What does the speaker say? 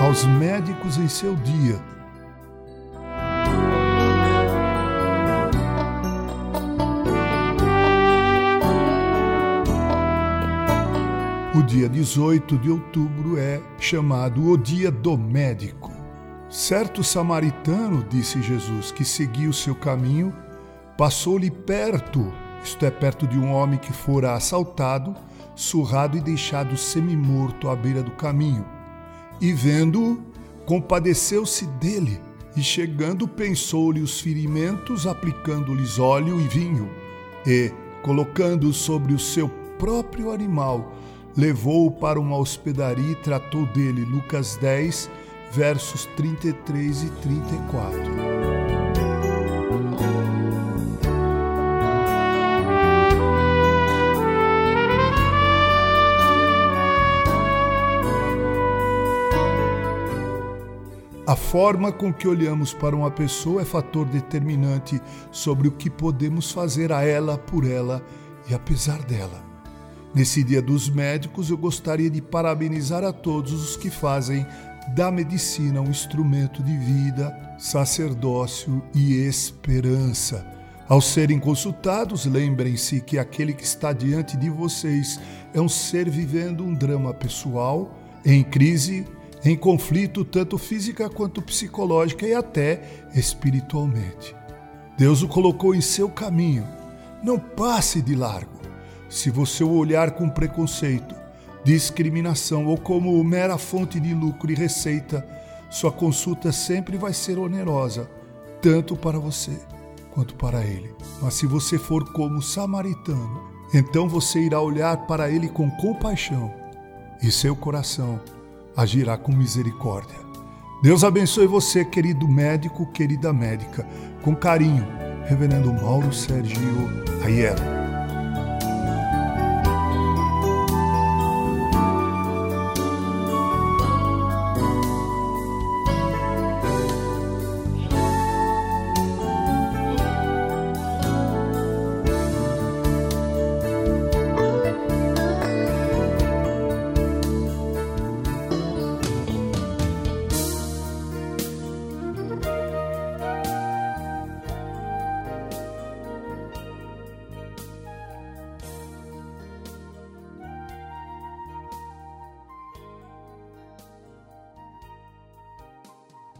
dos médicos em seu dia. O dia 18 de outubro é chamado o Dia do Médico. Certo samaritano, disse Jesus, que seguia o seu caminho, passou-lhe perto, isto é, perto de um homem que fora assaltado, surrado e deixado semi-morto à beira do caminho. E vendo-o, compadeceu-se dele, e chegando, pensou-lhe os ferimentos, aplicando-lhes óleo e vinho, e, colocando-o sobre o seu próprio animal, levou-o para uma hospedaria e tratou dele. Lucas 10, versos 33 e 34. A forma com que olhamos para uma pessoa é fator determinante sobre o que podemos fazer a ela, por ela e apesar dela. Nesse Dia dos Médicos, eu gostaria de parabenizar a todos os que fazem da medicina um instrumento de vida, sacerdócio e esperança. Ao serem consultados, lembrem-se que aquele que está diante de vocês é um ser vivendo um drama pessoal, em crise, em conflito, tanto física quanto psicológica e até espiritualmente. Deus o colocou em seu caminho. Não passe de largo. Se você o olhar com preconceito, discriminação ou como mera fonte de lucro e receita, sua consulta sempre vai ser onerosa, tanto para você quanto para ele. Mas se você for como samaritano, então você irá olhar para ele com compaixão e seu coração agirá com misericórdia. Deus abençoe você, querido médico, querida médica. Com carinho, Reverendo Mauro Sergio Aiello.